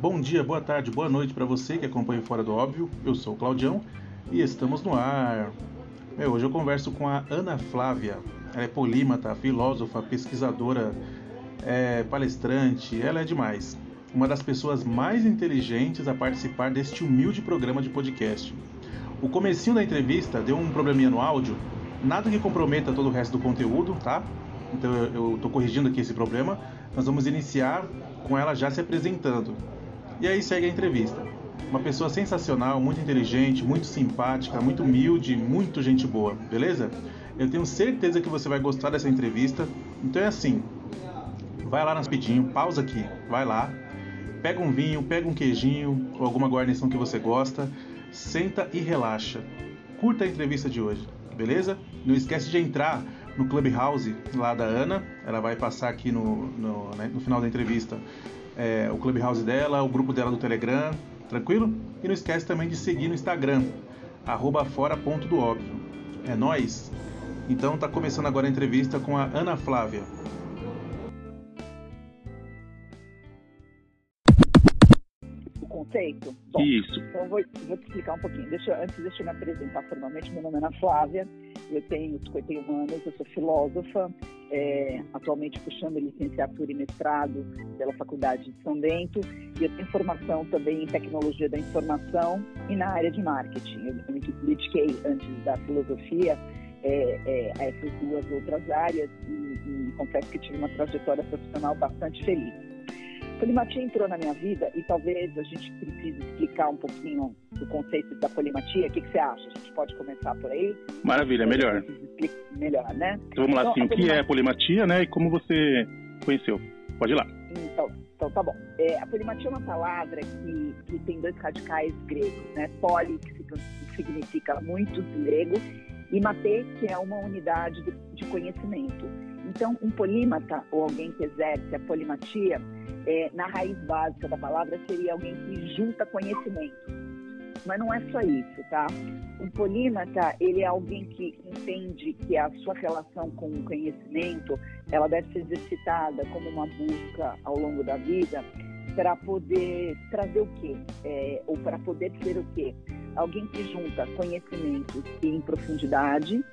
Bom dia, boa tarde, boa noite para você que acompanha Fora do Óbvio. Eu sou o Claudião e estamos no ar. Meu, hoje eu converso com a Ana Flávia. Ela é polímata, filósofa, pesquisadora, é palestrante, ela é demais. Uma das pessoas mais inteligentes a participar deste humilde programa de podcast. O comecinho da entrevista deu um probleminha no áudio, nada que comprometa todo o resto do conteúdo, tá? Então eu estou corrigindo aqui esse problema. Nós vamos iniciar com ela já se apresentando. E aí segue a entrevista. Uma pessoa sensacional, muito inteligente, muito simpática, muito humilde, muito gente boa, beleza? Eu tenho certeza que você vai gostar dessa entrevista. Então é assim, vai lá nas rapidinho, pausa aqui, vai lá, pega um vinho, pega um queijinho ou alguma guarnição que você gosta senta e relaxa. Curta a entrevista de hoje, beleza? Não esquece de entrar no Clubhouse lá da Ana, ela vai passar aqui no, no, né, no final da entrevista é, o Clubhouse dela, o grupo dela do Telegram, tranquilo? E não esquece também de seguir no Instagram, arroba fora.doóbvio. É nós. Então tá começando agora a entrevista com a Ana Flávia. conceito? Bom, Isso. Então vou, vou te explicar um pouquinho. Deixa, antes deixa eu me apresentar formalmente. Meu nome é Ana Flávia, eu tenho 51 anos, eu sou filósofa, é, atualmente puxando licenciatura e mestrado pela Faculdade de São Bento, e eu tenho formação também em tecnologia da informação e na área de marketing. Eu, me dediquei antes da filosofia é, é, a essas duas outras áreas e, e confesso que tive uma trajetória profissional bastante feliz. Polimatia entrou na minha vida e talvez a gente precise explicar um pouquinho do conceito da polimatia. O que, que você acha? A gente pode começar por aí? Maravilha, melhor. Melhor, né? Então vamos lá, então, assim, o que é polimatia, né? E como você conheceu? Pode ir lá. Então, então tá bom. É, a polimatia é uma palavra que, que tem dois radicais gregos, né? Poli, que significa muitos em grego, e mate, que é uma unidade de, de conhecimento. Então, um polímata, ou alguém que exerce a polimatia, é, na raiz básica da palavra, seria alguém que junta conhecimento. Mas não é só isso, tá? Um polímata, ele é alguém que entende que a sua relação com o conhecimento, ela deve ser exercitada como uma busca ao longo da vida para poder trazer o quê? É, ou para poder ser o quê? Alguém que junta conhecimentos em profundidade,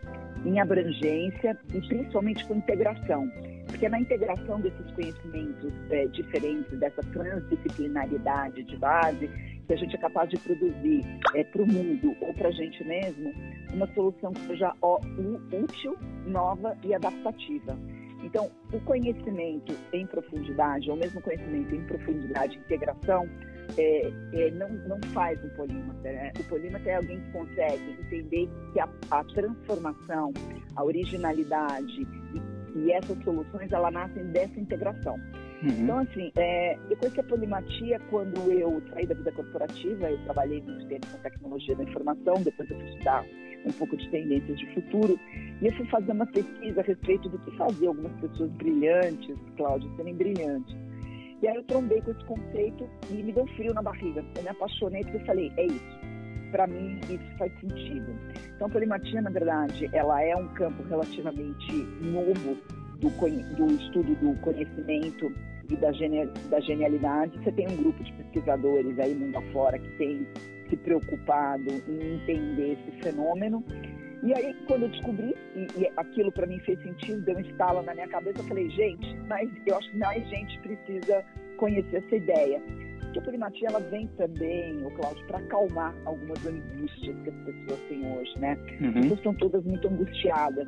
em abrangência e principalmente com integração. Porque na integração desses conhecimentos é, diferentes, dessa transdisciplinaridade de base, que a gente é capaz de produzir é, para o mundo ou para a gente mesmo, uma solução que seja útil, nova e adaptativa. Então, o conhecimento em profundidade, ou mesmo conhecimento em profundidade integração, é, é, não, não faz um polímata. Né? O polímata é alguém que consegue entender que a, a transformação, a originalidade e, e, essas soluções, ela nascem dessa integração. Uhum. Então, assim, é, depois que a polimatia, quando eu saí da vida corporativa, eu trabalhei muito tempo com tecnologia da informação, depois eu fui estudar um pouco de tendências de futuro, e eu fui fazer uma pesquisa a respeito do que fazer algumas pessoas brilhantes, Cláudio, serem brilhantes. E aí eu trombei com esse conceito e me deu frio na barriga. Eu me apaixonei porque eu falei, é isso. Para mim, isso faz sentido. Então, a polimatia, na verdade, ela é um campo relativamente novo do, do estudo do conhecimento e da, genial, da genialidade. Você tem um grupo de pesquisadores aí mundo afora que tem se preocupado em entender esse fenômeno e aí, quando eu descobri, e, e aquilo para mim fez sentido, deu um estalo na minha cabeça, eu falei, gente, mas eu acho que mais gente precisa conhecer essa ideia. Porque a polimatia, ela vem também, o Cláudio, para acalmar algumas angústias que as pessoas têm hoje, né? Uhum. As pessoas estão todas muito angustiadas,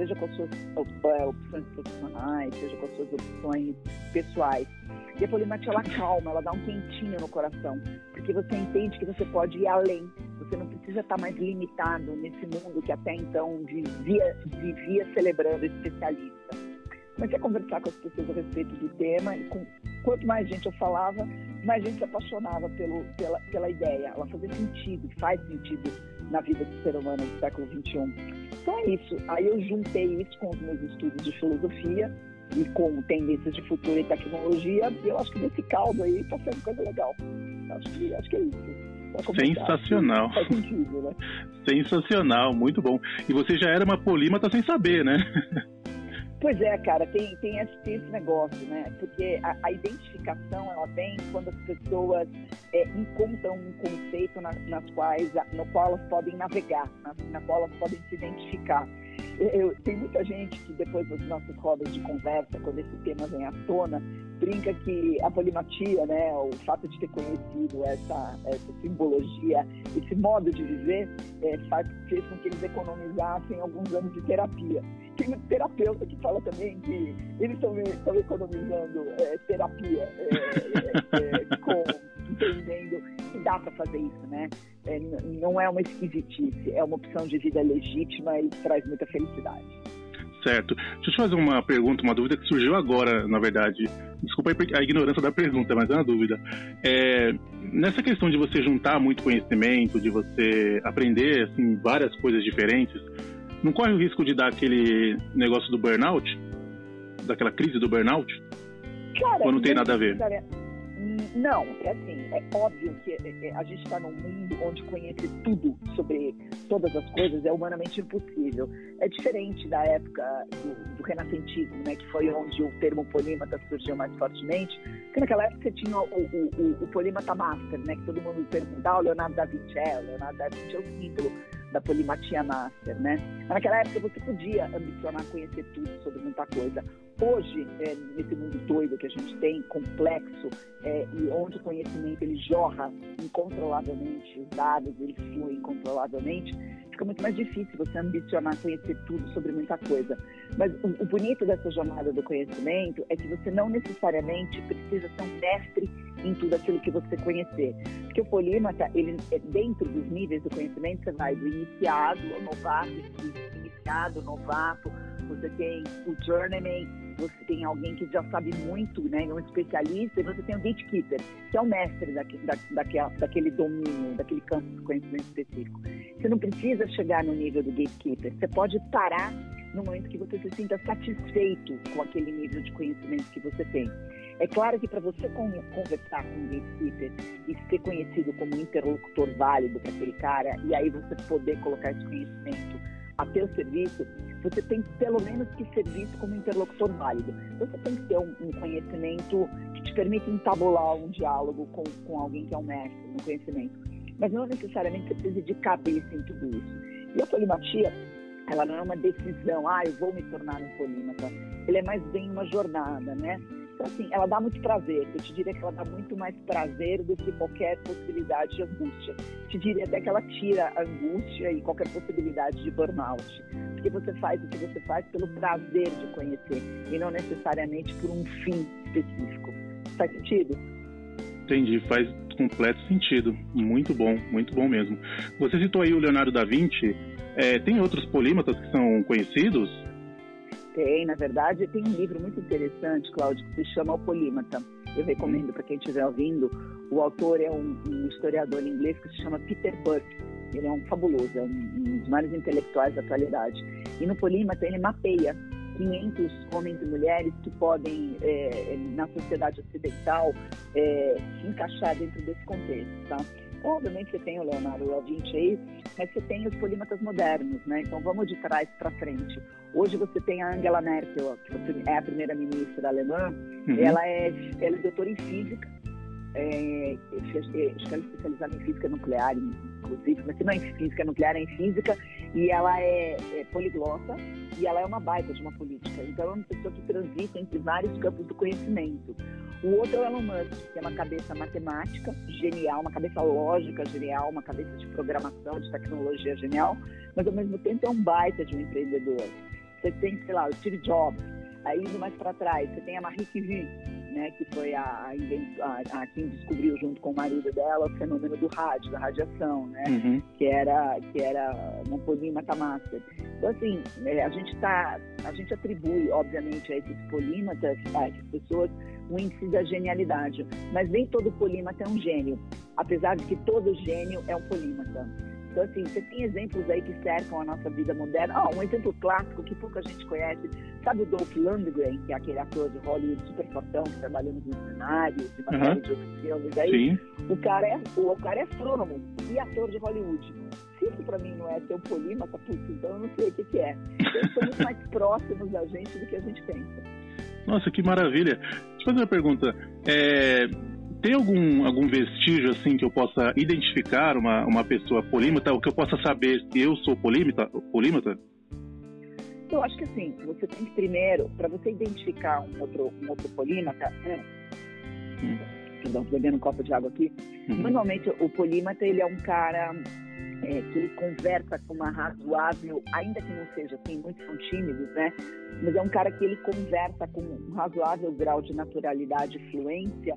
seja com as suas é, opções profissionais, seja com as suas opções pessoais. E a polimatia, ela calma, ela dá um quentinho no coração, porque você entende que você pode ir além, você não precisa estar mais limitado nesse mundo que até então vivia, vivia celebrando especialista. Comecei a conversar com as pessoas a respeito do tema e com, quanto mais gente eu falava, mais gente se apaixonava pelo, pela, pela ideia. Ela fazia sentido, faz sentido na vida do ser humano do século XXI. Então é isso. Aí eu juntei isso com os meus estudos de filosofia e com tendências de futuro e tecnologia, e eu acho que nesse caldo aí está sendo coisa legal. Acho que, acho que é isso. Sensacional. Faz sentido, né? Sensacional, muito bom. E você já era uma polímata sem saber, né? Pois é, cara, tem, tem, esse, esse negócio, né? Porque a, a, identificação, ela vem quando as pessoas é, encontram um conceito na, nas quais, no qual elas podem navegar, na, na qual elas podem se identificar. Eu, tem muita gente que depois das nossas rodas de conversa, quando esse tema vem à tona, brinca que a polimatia, né, o fato de ter conhecido essa, essa simbologia, esse modo de viver, é, faz, fez com que eles economizassem alguns anos de terapia. Tem muito terapeuta que fala também que eles estão economizando é, terapia é, é, é com entendendo que dá para fazer isso, né? É, não é uma esquisitice, é uma opção de vida legítima e traz muita felicidade. Certo. Deixa eu te fazer uma pergunta, uma dúvida que surgiu agora, na verdade. Desculpa a ignorância da pergunta, mas é uma dúvida. É, nessa questão de você juntar muito conhecimento, de você aprender assim, várias coisas diferentes, não corre o risco de dar aquele negócio do burnout? Daquela crise do burnout? Cara, Ou não tem nada a ver? Cara, não, é assim, é óbvio que é, é, a gente está num mundo onde conhecer tudo sobre todas as coisas é humanamente impossível. É diferente da época do, do renascentismo, né, que foi onde o termo polímata surgiu mais fortemente, porque naquela época você tinha o, o, o, o polímata master, né, que todo mundo perguntava, ah, o Leonardo da Vinci é, o Leonardo da Vinci é o símbolo da polimatia master, né? Naquela época você podia ambicionar conhecer tudo sobre muita coisa. Hoje, é, nesse mundo doido que a gente tem, complexo, é, e onde o conhecimento ele jorra incontrolavelmente, os dados eles fluem incontrolavelmente, fica muito mais difícil você ambicionar conhecer tudo sobre muita coisa. Mas o, o bonito dessa jornada do conhecimento é que você não necessariamente precisa ser um mestre em tudo aquilo que você conhecer. Porque o polímata, ele, é dentro dos níveis do conhecimento, você vai do iniciado ao novato, iniciado, novato, você tem o journeyman, você tem alguém que já sabe muito, né, um especialista, e você tem o gatekeeper, que é o mestre da, da, daquele domínio, daquele campo de conhecimento específico. Você não precisa chegar no nível do gatekeeper, você pode parar no momento que você se sinta satisfeito com aquele nível de conhecimento que você tem. É claro que para você conversar com um gatekeeper e ser conhecido como um interlocutor válido para aquele cara, e aí você poder colocar esse conhecimento a teu serviço, você tem pelo menos que ser visto como interlocutor válido. Você tem que ter um, um conhecimento que te permita entabular um diálogo com, com alguém que é um mestre no conhecimento. Mas não necessariamente você precisa de cabeça em tudo isso. E a polimatia, ela não é uma decisão, ah, eu vou me tornar um polímata. Ele é mais bem uma jornada, né? Então, assim, ela dá muito prazer. Eu te diria que ela dá muito mais prazer do que qualquer possibilidade de angústia. Te diria até que ela tira a angústia e qualquer possibilidade de burnout. Porque você faz o que você faz pelo prazer de conhecer e não necessariamente por um fim específico. Faz sentido? Entendi, faz completo sentido. Muito bom, muito bom mesmo. Você citou aí o Leonardo da Vinci. É, tem outros polímatas que são conhecidos? Tem, na verdade, tem um livro muito interessante, Cláudio, que se chama O Polímata. Eu recomendo para quem estiver ouvindo. O autor é um, um, historiador inglês que se chama Peter Burke. Ele é um fabuloso, é um, um dos maiores intelectuais da atualidade. E no Polímata ele mapeia 500 homens e mulheres que podem, é, na sociedade ocidental, é, se encaixar dentro desse contexto, tá? Obviamente, você tem o Leonardo da Vinci aí, mas você tem os polímatas modernos, né? Então, vamos de trás para frente. Hoje você tem a Angela Merkel, que é a primeira-ministra alemã, uhum. ela, é, ela é doutora em física, é, ela especializada em física nuclear, inclusive, mas não é em física nuclear, é em física, e ela é, é, poliglota, e ela é uma baita de uma política. Então, é uma pessoa que transita entre vários campos do conhecimento. O outro é o Elon Musk, que é uma cabeça matemática genial, uma cabeça lógica genial, uma cabeça de programação, de tecnologia genial, mas ao mesmo tempo é um baita de um empreendedor. Você tem, sei lá, o Steve Jobs, aí indo mais para trás, você tem a Marie Curie, né, que foi a, a, a, quem descobriu junto com o marido dela o fenômeno do rádio, da radiação, né, uhum. que era que era polímata master. Então assim, é, a gente tá, a gente atribui, obviamente, a esses polímatas, a essas pessoas, o índice da genialidade, mas nem todo polímata é um gênio, apesar de que todo gênio é um polímata. Então, assim, você tem exemplos aí que cercam a nossa vida moderna. Ah, um exemplo clássico que pouca gente conhece, sabe o Dolph Lundgren, que é aquele ator de Hollywood super fortão que trabalhou nos cenários, de uma série de outros filmes aí? Sim. O cara, é, o, o cara é astrônomo e ator de Hollywood. Se isso para mim não é ser um polímata, putz, então eu não sei o que, que é. Eles são muito mais próximos da gente do que a gente pensa. Nossa, que maravilha. Deixa eu fazer uma pergunta. É, tem algum, algum vestígio assim que eu possa identificar uma, uma pessoa polímata, ou que eu possa saber se eu sou polímata? polímata? Eu acho que assim, você tem que primeiro, para você identificar um outro, um outro polímata, né? hum. perdão, estou bebendo um copo de água aqui. Uhum. Normalmente o polímata ele é um cara é, que ele conversa com uma razoável, ainda que não seja assim, muitos são tímidos, né? Mas é um cara que ele conversa com um razoável grau de naturalidade e fluência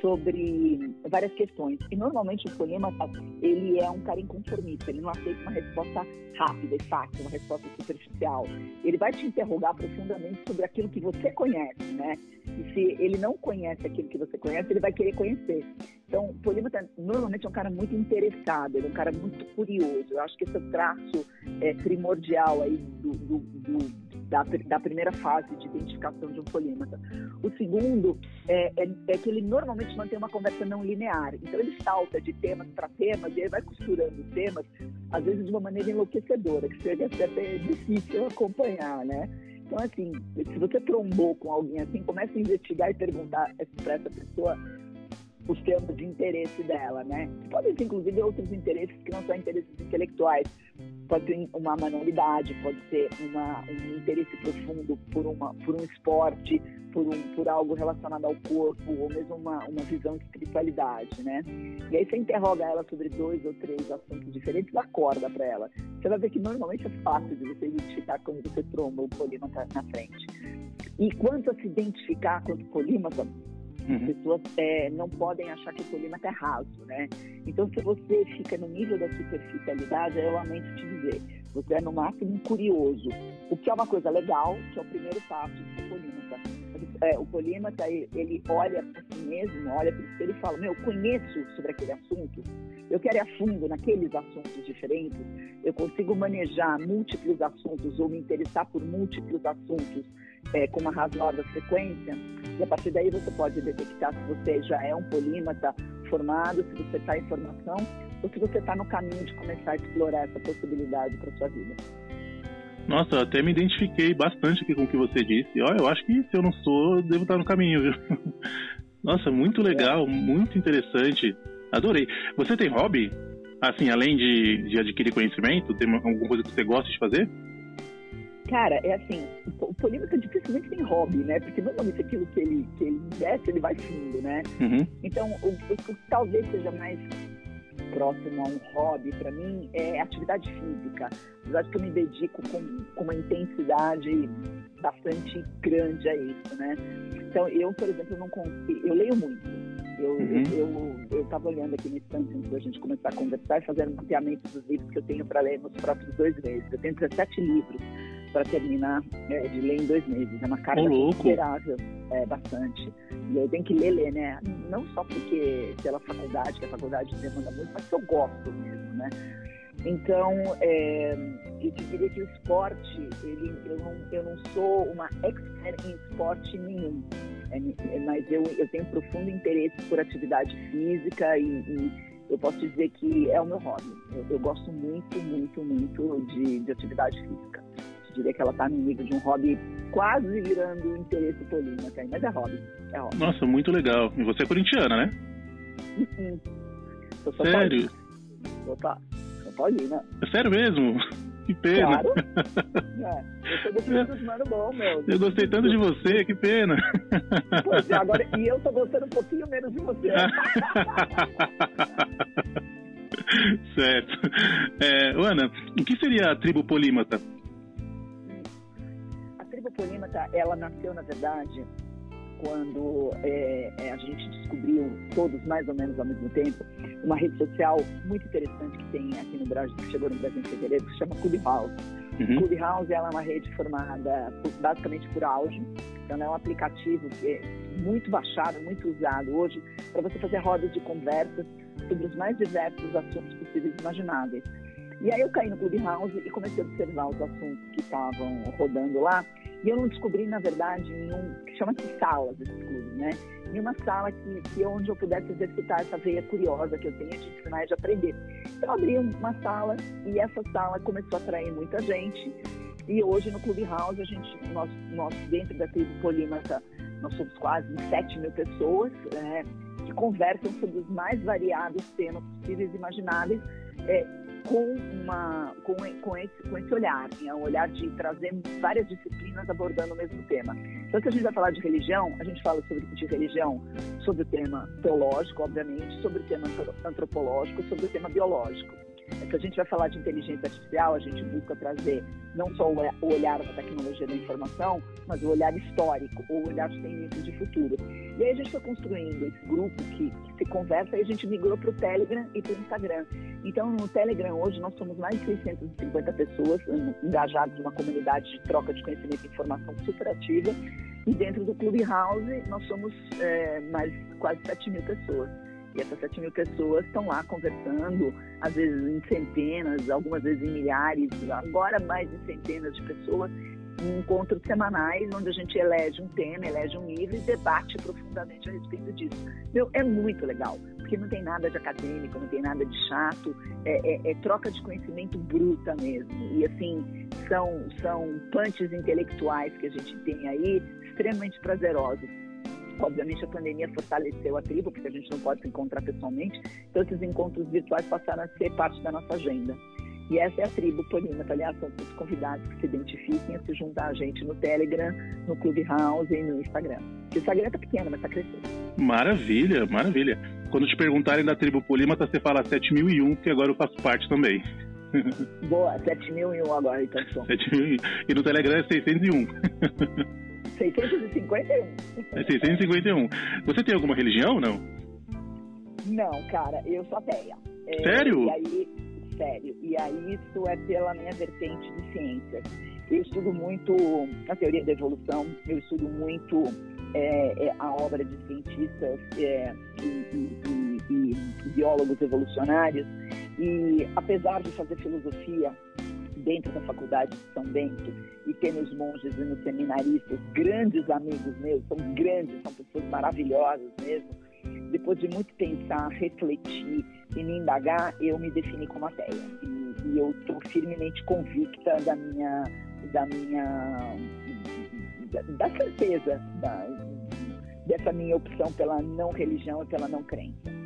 sobre várias questões. E normalmente o polímata, ele é um cara inconformista, ele não aceita uma resposta rápida e fácil, uma resposta superficial. Ele vai te interrogar profundamente sobre aquilo que você conhece, né? E se ele não conhece aquilo que você conhece, ele vai querer conhecer. Então, o polímata normalmente é um cara muito interessado, ele é um cara muito curioso. Eu acho que esse é o traço é, primordial aí do, do, do da, da, primeira fase de identificação de um polímata. O segundo é, é, é, que ele normalmente mantém uma conversa não linear. Então ele salta de temas para temas e ele vai costurando temas, às vezes de uma maneira enlouquecedora, que chega a ser até difícil acompanhar, né? Então, assim, se você trombou com alguém assim, comece a investigar e perguntar para essa pessoa os temas de interesse dela, né? Podem ser, inclusive, outros interesses que não são interesses intelectuais. Pode ser uma manualidade, pode ser uma, um interesse profundo por, uma, por um esporte, por, um, por algo relacionado ao corpo, ou mesmo uma, uma visão de espiritualidade, né? E aí você interroga ela sobre dois ou três assuntos diferentes, dá corda para ela. Você vai ver que normalmente é fácil de você identificar quando você tromba o polímata na frente. E quanto a se identificar quanto polímata. As pessoas é, não podem achar que o polímata é raso, né? Então, se você fica no nível da superficialidade, eu lamento te dizer, você é no máximo curioso, o que é uma coisa legal, que é o primeiro passo do polímata. É, o polímata, ele olha para si mesmo, olha para si e fala, meu, eu conheço sobre aquele assunto, eu quero ir a fundo naqueles assuntos diferentes, eu consigo manejar múltiplos assuntos ou me interessar por múltiplos assuntos é, com uma razoável frequência, e a partir daí você pode detectar se você já é um polímata formado, se você está em formação, ou se você está no caminho de começar a explorar essa possibilidade para sua vida. Nossa, até me identifiquei bastante aqui com o que você disse. Ó, eu acho que se eu não sou, devo estar no caminho, viu? Nossa, muito legal, muito interessante. Adorei. Você tem hobby? Assim, além de, de adquirir conhecimento, tem alguma coisa que você gosta de fazer? Cara, é assim, o polímata dificilmente tem hobby, né? Porque normalmente aquilo que ele, que ele investe, ele vai fundo, né? Uhum. Então, o, o, que talvez seja mais próximo a um hobby para mim é atividade física. Apesar de que eu me dedico com, com uma intensidade bastante grande a isso, né? Então, eu, por exemplo, não consigo... Eu leio muito. Eu uhum. eu estava olhando aqui no instante antes da gente começar a conversar e fazendo um mapeamento dos livros que eu tenho para ler nos próximos dois meses. Eu tenho 17 livros para terminar é, de ler em dois meses. É uma carga considerável, é bastante. E eu tenho que ler, ler, né? Não só porque pela faculdade, que a faculdade demanda muito, mas que eu gosto mesmo, né? Então, é, eu te diria que o esporte, ele, eu, não, eu não sou uma expert em esporte nenhum, é, mas eu, eu tenho profundo interesse por atividade física e, e eu posso dizer que é o meu hobby. Eu, eu gosto muito, muito, muito de, de atividade física diria que ela está no nível de um hobby quase virando interesse polímata, mas é hobby, é hobby. Nossa, muito legal. E você é corintiana, né? Uhum. Sou Sério? Opa, São Paulina. É sério mesmo? Que pena. Claro. É, eu tô gostando dos mano bom, meu. Eu gostei tanto de você, que pena. Pois é, agora, e eu tô gostando um pouquinho menos de você. certo. É, Ana, o que seria a tribo polímata? Polímata, ela nasceu, na verdade, quando é, é, a gente descobriu, todos mais ou menos ao mesmo tempo, uma rede social muito interessante que tem aqui no Brasil, que chegou no Brasil em fevereiro, que se chama Clubhouse. Uhum. Clubhouse ela é uma rede formada por, basicamente por áudio, então é um aplicativo que é muito baixado, muito usado hoje para você fazer rodas de conversas sobre os mais diversos assuntos possíveis e imagináveis. E aí eu caí no Clubhouse e comecei a observar os assuntos que estavam rodando lá E eu não descobri, na verdade, nenhum, que chama-se salas esse clube, né? Em uma sala que, que onde eu pudesse exercitar essa veia curiosa que eu tenho de ensinar e de aprender. Então, eu abri uma sala e essa sala começou a atrair muita gente. E hoje no Clubhouse, a gente, nós, nós dentro da tribo Polímata, nós somos quase 7 mil pessoas né, que conversam sobre os mais variados temas possíveis e imagináveis. É, com, uma, com, com, esse, com esse olhar, né? um olhar de trazer várias disciplinas abordando o mesmo tema. Então, se a gente vai falar de religião, a gente fala sobre de religião sobre o tema teológico, obviamente, sobre o tema antropológico, sobre o tema biológico. Se a gente vai falar de inteligência artificial, a gente busca trazer não só o olhar da tecnologia da informação, mas o olhar histórico, o olhar de tendências de futuro. E aí a gente foi construindo esse grupo que, que se conversa e a gente migrou para o Telegram e para o Instagram. Então, no Telegram hoje nós somos mais de 650 pessoas engajadas numa comunidade de troca de conhecimento e informação super ativa. E dentro do Clubhouse nós somos é, mais quase 7 mil pessoas. E essas 7 mil pessoas estão lá conversando, às vezes em centenas, algumas vezes em milhares, agora mais de centenas de pessoas, em encontros semanais, onde a gente elege um tema, elege um livro e debate profundamente a respeito disso. Meu, é muito legal, porque não tem nada de acadêmico, não tem nada de chato, é, é, é troca de conhecimento bruta mesmo. E assim, são, são punches intelectuais que a gente tem aí, extremamente prazerosos. Obviamente, a pandemia fortaleceu a tribo, porque a gente não pode se encontrar pessoalmente, então esses encontros virtuais passaram a ser parte da nossa agenda. E essa é a tribo Polímata. Aliás, são todos convidados que se identifiquem a se juntar a gente no Telegram, no Clubhouse e no Instagram. o Instagram está pequeno, mas está crescendo. Maravilha, maravilha. Quando te perguntarem da tribo Polímata, você fala 7001, que agora eu faço parte também. Boa, 7001 agora, então. 7001. E no Telegram é 601. 651. É 651. Você tem alguma religião ou não? Não, cara, eu sou ateia. É, Sério? E aí, sério. E aí isso é pela minha vertente de ciências. Eu estudo muito a teoria da evolução, eu estudo muito é, é, a obra de cientistas é, e, e, e, e biólogos evolucionários. E apesar de fazer filosofia dentro da faculdade de São Bento e ter nos monges e nos seminaristas grandes amigos meus, são grandes, são pessoas maravilhosas mesmo. Depois de muito pensar, refletir e me indagar, eu me defini como ateia. E, e eu estou firmemente convicta da minha, da minha, da, da certeza da, dessa minha opção pela não religião e pela não crença.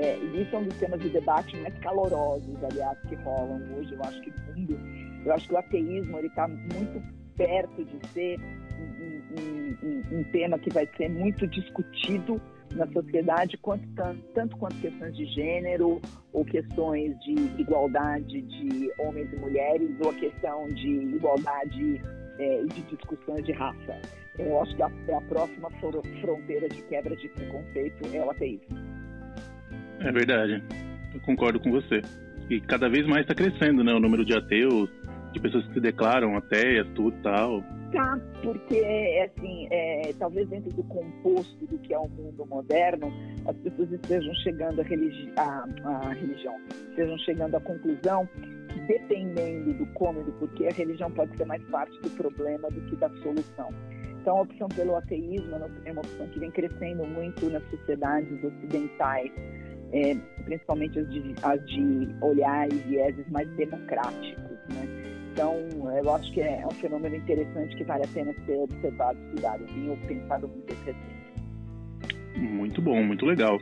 É, isso é um dos temas de debate mais calorosos, aliás, que rolam hoje, eu acho que no mundo. Eu acho que o ateísmo está muito perto de ser um, um, um, um, tema que vai ser muito discutido na sociedade, quanto, tanto, tanto quanto questões de gênero, ou questões de igualdade de homens e mulheres, ou a questão de igualdade é, de discussões de raça. Eu acho que a, a próxima fronteira de quebra de preconceito é o ateísmo. É verdade. Eu concordo com você. E cada vez mais está crescendo, né? O número de ateus, de pessoas que se declaram ateias, tudo tal. Tá, porque, assim, é, talvez dentro do composto do que é o mundo moderno, as pessoas estejam chegando à religi a, a religião, estejam chegando à conclusão que, dependendo do como e do porquê, a religião pode ser mais parte do problema do que da solução. Então, a opção pelo ateísmo é uma opção que vem crescendo muito nas sociedades ocidentais é, principalmente as de, as de olhar e vieses mais democráticos, né? Então, eu acho que é um fenômeno interessante que vale a pena ser observado, estudado. Tenho pensado muito esse Muito bom, muito legal.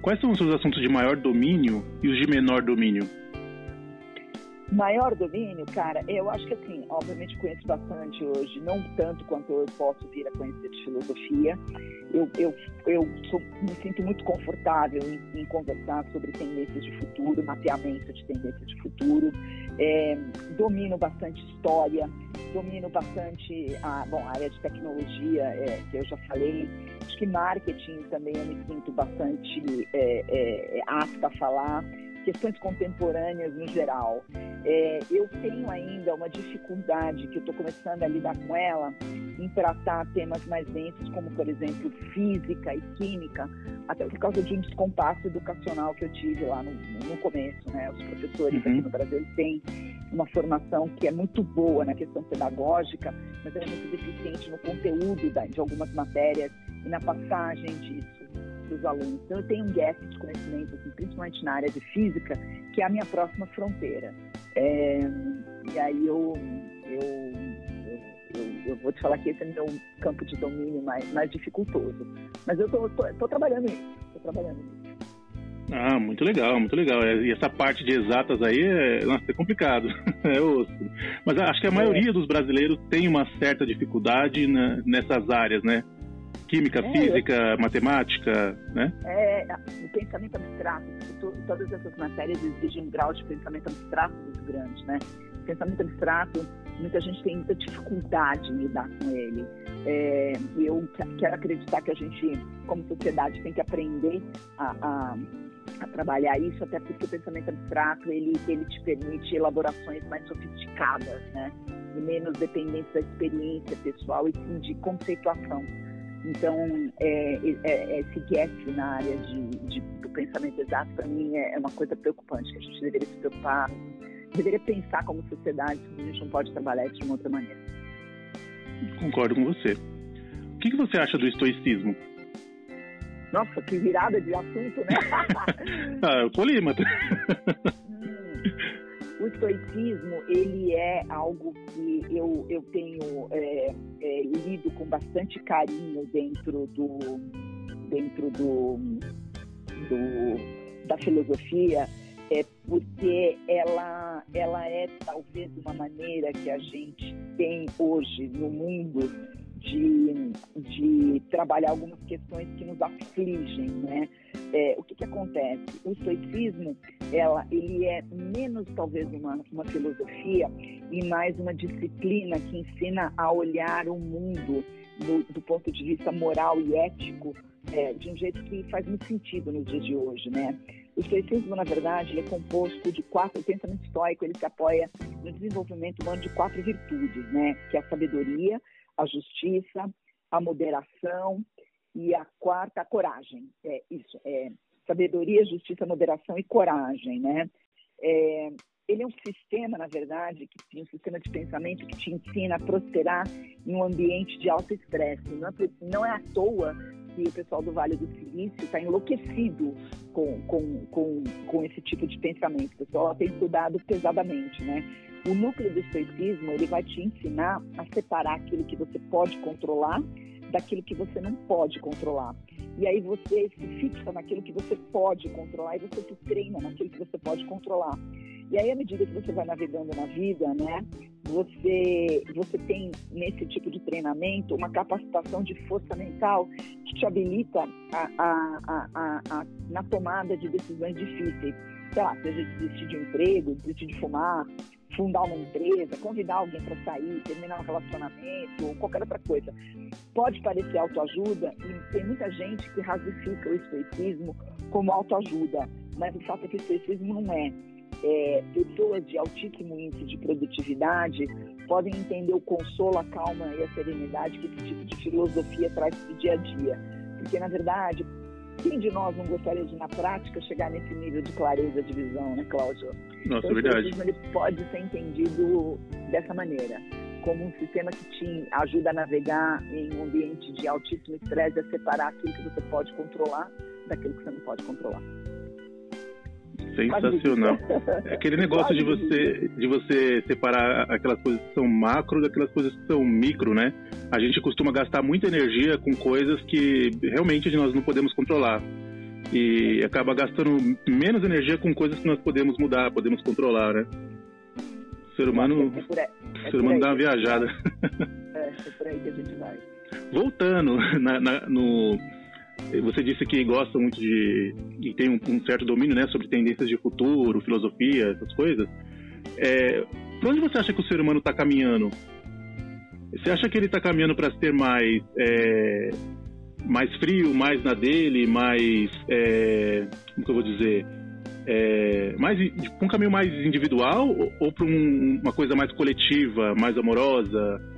Quais são os seus assuntos de maior domínio e os de menor domínio? Maior domínio, cara, eu acho que assim, obviamente conheço bastante hoje, não tanto quanto eu posso vir a conhecer de filosofia. Eu, eu, eu sou, me sinto muito confortável em, em, conversar sobre tendências de futuro, mapeamento de tendências de futuro. É, domino bastante história, domino bastante a, bom, a área de tecnologia, é, que eu já falei. Acho que marketing também eu me sinto bastante é, é, apta a falar questões contemporâneas no geral. É, eu tenho ainda uma dificuldade que eu estou começando a lidar com ela em tratar temas mais densos, como, por exemplo, física e química, até por causa de um descompasso educacional que eu tive lá no, no começo. Né? Os professores uhum. aqui no Brasil têm uma formação que é muito boa na questão pedagógica, mas é muito deficiente no conteúdo de algumas matérias e na passagem disso dos alunos. Então, eu tenho um gap de conhecimento, assim, principalmente na área de física, que é a minha próxima fronteira. É, e aí eu, eu, eu, eu, vou te falar que esse é meu campo de domínio mais, mais dificultoso. Mas eu estou trabalhando nisso, estou trabalhando nisso. Ah, muito legal, muito legal. E essa parte de exatas aí é, nossa, é complicado, é osso. Mas acho que a maioria é. dos brasileiros tem uma certa dificuldade na, nessas áreas, né? Química, é, física, matemática, né? É, o pensamento abstrato, todas essas matérias exigem um grau de pensamento abstrato muito grande, né? Pensamento abstrato, muita gente tem muita dificuldade em lidar com ele. É, eu quero acreditar que a gente, como sociedade, tem que aprender a, a, a, trabalhar isso, até porque o pensamento abstrato ele, ele te permite elaborações mais sofisticadas, né? E menos dependentes da experiência pessoal e sim de conceituação. Então, é, é, é, esse gap na área de, de do pensamento exato, para mim, é, é, uma coisa preocupante, que a gente deveria se preocupar, deveria pensar como sociedade se a gente não pode trabalhar isso de uma outra maneira. Concordo com você. O que, que você acha do estoicismo? Nossa, que virada de assunto, né? ah, o polímata. o estoicismo ele é algo que eu, eu tenho é, é, lido com bastante carinho dentro do dentro do, do da filosofia é porque ela ela é talvez uma maneira que a gente tem hoje no mundo de, de trabalhar algumas questões que nos afligem, né? É, o que, que acontece? O estoicismo, ela, ele é menos talvez uma, uma filosofia e mais uma disciplina que ensina a olhar o mundo do, do ponto de vista moral e ético é, de um jeito que faz muito sentido nos dias de hoje, né? O estoicismo, na verdade, é composto de quatro, o pensamento estoico, ele se apoia no desenvolvimento humano de quatro virtudes, né? Que é a sabedoria, a justiça, a moderação e a quarta, a coragem. É isso, é sabedoria, justiça, moderação e coragem, né? É, ele é um sistema, na verdade, que tem um sistema de pensamento que te ensina a prosperar em um ambiente de alto estresse. Não, é, não é à toa que o pessoal do Vale do Silício está enlouquecido com, com, com, com esse tipo de pensamento. O pessoal tem estudado pesadamente, né? O núcleo do estoicismo, ele vai te ensinar a separar aquilo que você pode controlar daquilo que você não pode controlar. E aí você se fixa naquilo que você pode controlar e você se treina naquilo que você pode controlar. E aí, à medida que você vai navegando na vida, né, você, você tem nesse tipo de treinamento uma capacitação de força mental que te habilita a, a, a, a na tomada de decisões difíceis. Sei lá, seja desistir de um emprego, desistir de fumar, fundar uma empresa, convidar alguém para sair, terminar um relacionamento ou qualquer outra coisa. Pode parecer autoajuda e tem muita gente que rasifica o estoicismo como autoajuda, mas o fato é que o estoicismo não é. É. Pessoas de altíssimo índice de produtividade podem entender o consolo, a calma e a serenidade que esse tipo de filosofia traz para o dia a dia. Porque, na verdade, quem de nós não gostaria de, na prática, chegar nesse nível de clareza de visão, né, Cláudio? Nossa, então, verdade. O ele pode ser entendido dessa maneira, como um sistema que te ajuda a navegar em um ambiente de altíssimo estresse, a separar aquilo que você pode controlar daquilo que você não pode controlar. Sensacional. É aquele negócio de você, de você separar aquelas coisas que são macro daquelas coisas que são micro, né? A gente costuma gastar muita energia com coisas que realmente nós não podemos controlar. E acaba gastando menos energia com coisas que nós podemos mudar, podemos controlar, né? O ser humano, é é ser humano dá uma viajada. É, é por aí que a gente vai. Voltando na, na, no, você disse que gosta muito de e tem um, um, certo domínio, né, sobre tendências de futuro, filosofia, essas coisas. É, para onde você acha que o ser humano está caminhando? Você acha que ele está caminhando para ser mais é, mais frio, mais na dele, mais é, como que eu vou dizer, é, mais um caminho mais individual ou, ou para um, uma coisa mais coletiva, mais amorosa?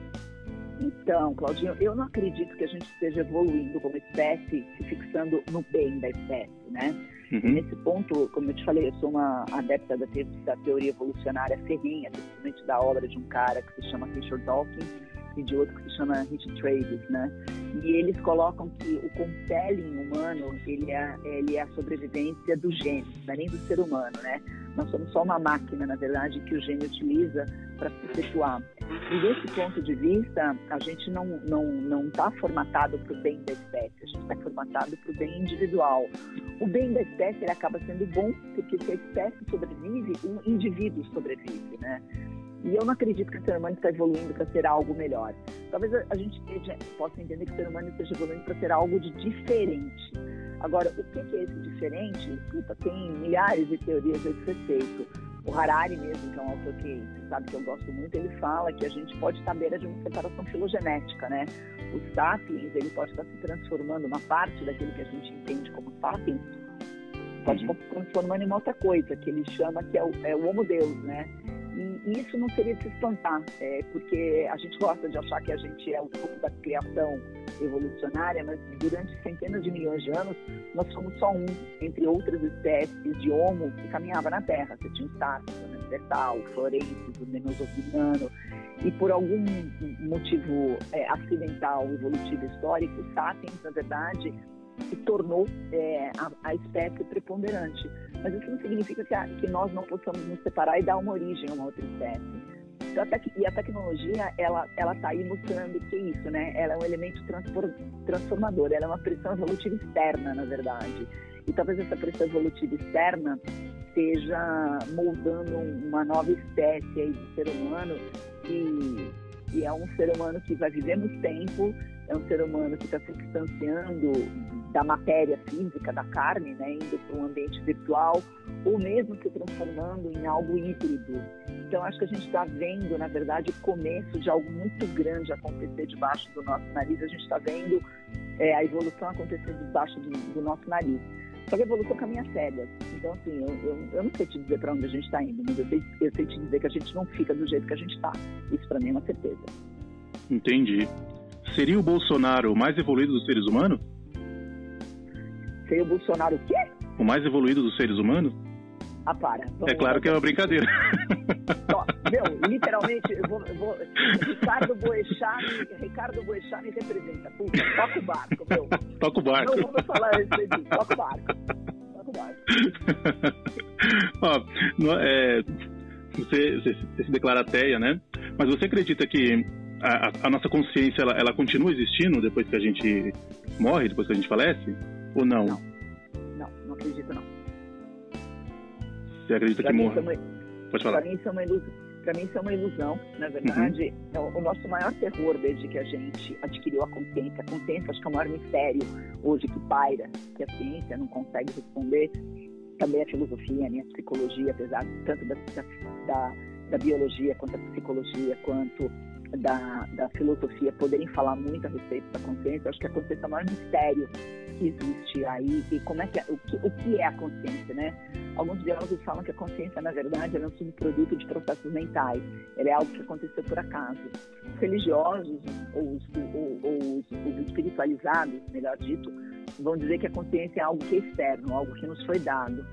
Então, Claudinho, eu não acredito que a gente esteja evoluindo como espécie, se fixando no bem da espécie, né? Uhum. Nesse ponto, como eu te falei, eu sou uma adepta da, te da teoria evolucionária ferrinha, principalmente da obra de um cara que se chama Richard Dawkins de outro que se chama Richard Travis, né? E eles colocam que o compelling humano, ele é, ele é a sobrevivência do gênio, não é nem do ser humano, né? Nós somos só uma máquina, na verdade, que o gênio utiliza para se perpetuar. E desse ponto de vista, a gente não não não está formatado para o bem da espécie, a gente está formatado para o bem individual. O bem da espécie ele acaba sendo bom porque se a espécie sobrevive, um indivíduo sobrevive, né? E eu não acredito que o ser humano está evoluindo para ser algo melhor. Talvez a gente possa entender que o ser humano esteja evoluindo para ser algo de diferente. Agora, o que é esse diferente? Puta, tem milhares de teorias a esse respeito. O Harari mesmo, que é um autor que sabe que eu gosto muito, ele fala que a gente pode estar à beira de uma separação filogenética, né? O sapiens, ele pode estar se transformando, uma parte daquilo que a gente entende como sapiens, pode uhum. estar se transformando em uma outra coisa, que ele chama que é o, é o homo deus, né? E isso não seria se espantar, é, porque a gente gosta de achar que a gente é o fruto da criação evolucionária, mas durante centenas de milhões de anos nós somos só um entre outras espécies de homo que caminhava na Terra. Você tinha o Sapiens, o Neandertal, o Florensis, o Denisoviniano, e por algum motivo é, acidental, evolutivo, histórico, o Sapiens, na verdade, se tornou é, a, a, espécie preponderante. Mas isso não significa que, a, que, nós não possamos nos separar e dar uma origem a uma outra espécie. Então, a e a tecnologia, ela está aí mostrando que é isso, né? Ela é um elemento transformador, ela é uma pressão evolutiva externa, na verdade. E talvez essa pressão evolutiva externa esteja moldando uma nova espécie aí de ser humano que é um ser humano que vai viver muito tempo, é um ser humano que está se distanciando da matéria física, da carne, né, indo para um ambiente virtual, ou mesmo se transformando em algo híbrido. Então, acho que a gente está vendo, na verdade, o começo de algo muito grande acontecer debaixo do nosso nariz. A gente está vendo é, a evolução acontecer debaixo do, do, nosso nariz. Só que a evolução caminha séria. Então, assim, eu, eu, eu não sei te dizer para onde a gente está indo, mas eu sei, eu sei te dizer que a gente não fica do jeito que a gente está. Isso, para mim, é uma certeza. Entendi. Seria o Bolsonaro o mais evoluído dos seres humanos? Seria o Bolsonaro o quê? O mais evoluído dos seres humanos? Ah, para. Vamos é claro que é uma brincadeira. Meu, literalmente, eu vou, eu vou, Ricardo Boechat, Ricardo Boechat me representa. Puta, toca o barco, meu. Toca o barco. Não vamos falar isso aí, toca o barco. Toca o barco. Ó, é, você, você, você se declara ateia, né? Mas você acredita que a, a, nossa consciência ela, ela, continua existindo depois que a gente morre, depois que a gente falece? Ou não? Não, não, não acredito não. Você acredita pra que morre? Uma, Pode falar. Para mim isso é uma ilusão. Para mim isso é uma ilusão. Na verdade, uhum. o, o nosso maior terror desde que a gente adquiriu a consciência, a consciência acho que é o maior mistério hoje que paira, que a ciência não consegue responder, também a filosofia, né, a psicologia, apesar tanto da, da, da biologia quanto a psicologia, quanto da, da filosofia poderem falar muito a respeito da consciência, acho que a consciência é o maior mistério que existe aí e como é que é, o, que, o que é a consciência, né? Alguns biólogos falam que a consciência, na verdade, é um subproduto de processos mentais. Ela é algo que aconteceu por acaso. Os religiosos ou os, ou, ou os, os espiritualizados, melhor dito, vão dizer que a consciência é algo que é externo, algo que nos foi dado.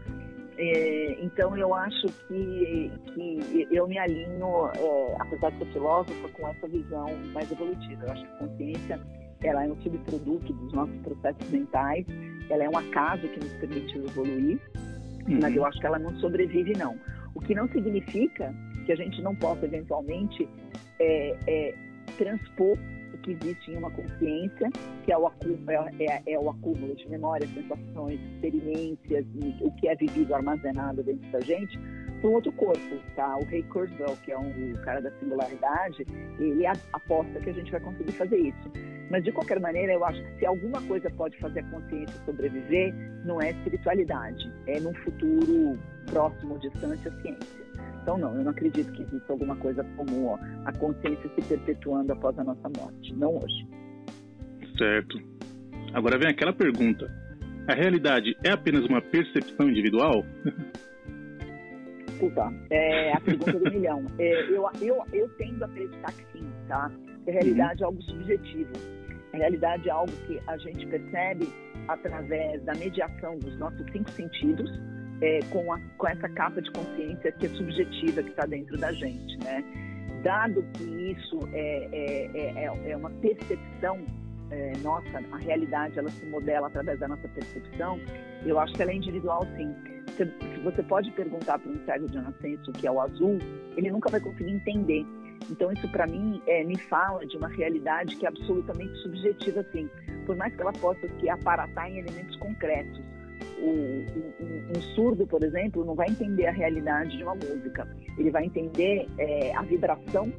É, então eu acho que, que eu me alinho, é, apesar de ser filósofa, com essa visão mais evolutiva. Eu acho que a consciência ela é um subproduto dos nossos processos mentais, ela é um acaso que nos permite evoluir, uhum. mas eu acho que ela não sobrevive não. O que não significa que a gente não possa eventualmente é, é transpor que existe em uma consciência, que é o, acúmulo, é, é, é o acúmulo de memórias, sensações, experiências e o que é vivido, armazenado dentro da gente, para um outro corpo, tá? O Ray Kurzweil, que é um cara da singularidade, ele aposta que a gente vai conseguir fazer isso. Mas, de qualquer maneira, eu acho que se alguma coisa pode fazer a consciência sobreviver, não é espiritualidade, é num futuro próximo, distante, a ciência. Então, não, eu não acredito que exista alguma coisa como ó, a consciência se perpetuando após a nossa morte. Não hoje. Certo. Agora vem aquela pergunta: a realidade é apenas uma percepção individual? Puta, é a pergunta do milhão. É, eu, eu, eu tendo a acreditar que sim, tá? A realidade uhum. é algo subjetivo. A realidade é algo que a gente percebe através da mediação dos nossos cinco sentidos, é, com, a, com essa capa de consciência que é subjetiva que está dentro da gente, né? Dado que isso é, é, é, é uma percepção é, nossa, a realidade ela se modela através da nossa percepção, eu acho que ela é individual sim. Se, você pode perguntar para um cego de nascença o que é o azul, ele nunca vai conseguir entender. Então isso para mim é, me fala de uma realidade que é absolutamente subjetiva assim, por mais que ela possa se aparatar em elementos concretos. Um, um, surdo, por exemplo, não vai entender a realidade de uma música. Ele vai entender é, a vibração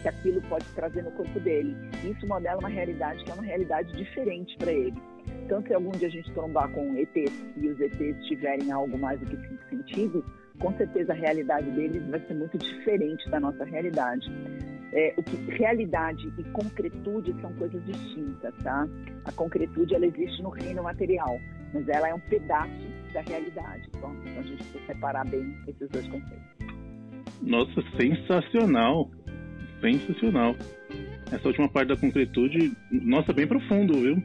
que aquilo pode trazer no corpo dele. Isso modela uma realidade que é uma realidade diferente para ele. Então, se algum dia a gente trombar com ETs e os ETs tiverem algo mais do que cinco sentidos, com certeza a realidade deles vai ser muito diferente da nossa realidade. É, o que realidade e concretude são coisas distintas, tá? A concretude ela existe no reino material, mas ela é um pedaço da realidade. Então, então a gente precisa separar bem esses dois conceitos. Nossa, sensacional! sensacional. Essa última parte da concretude, nossa, bem profundo, viu?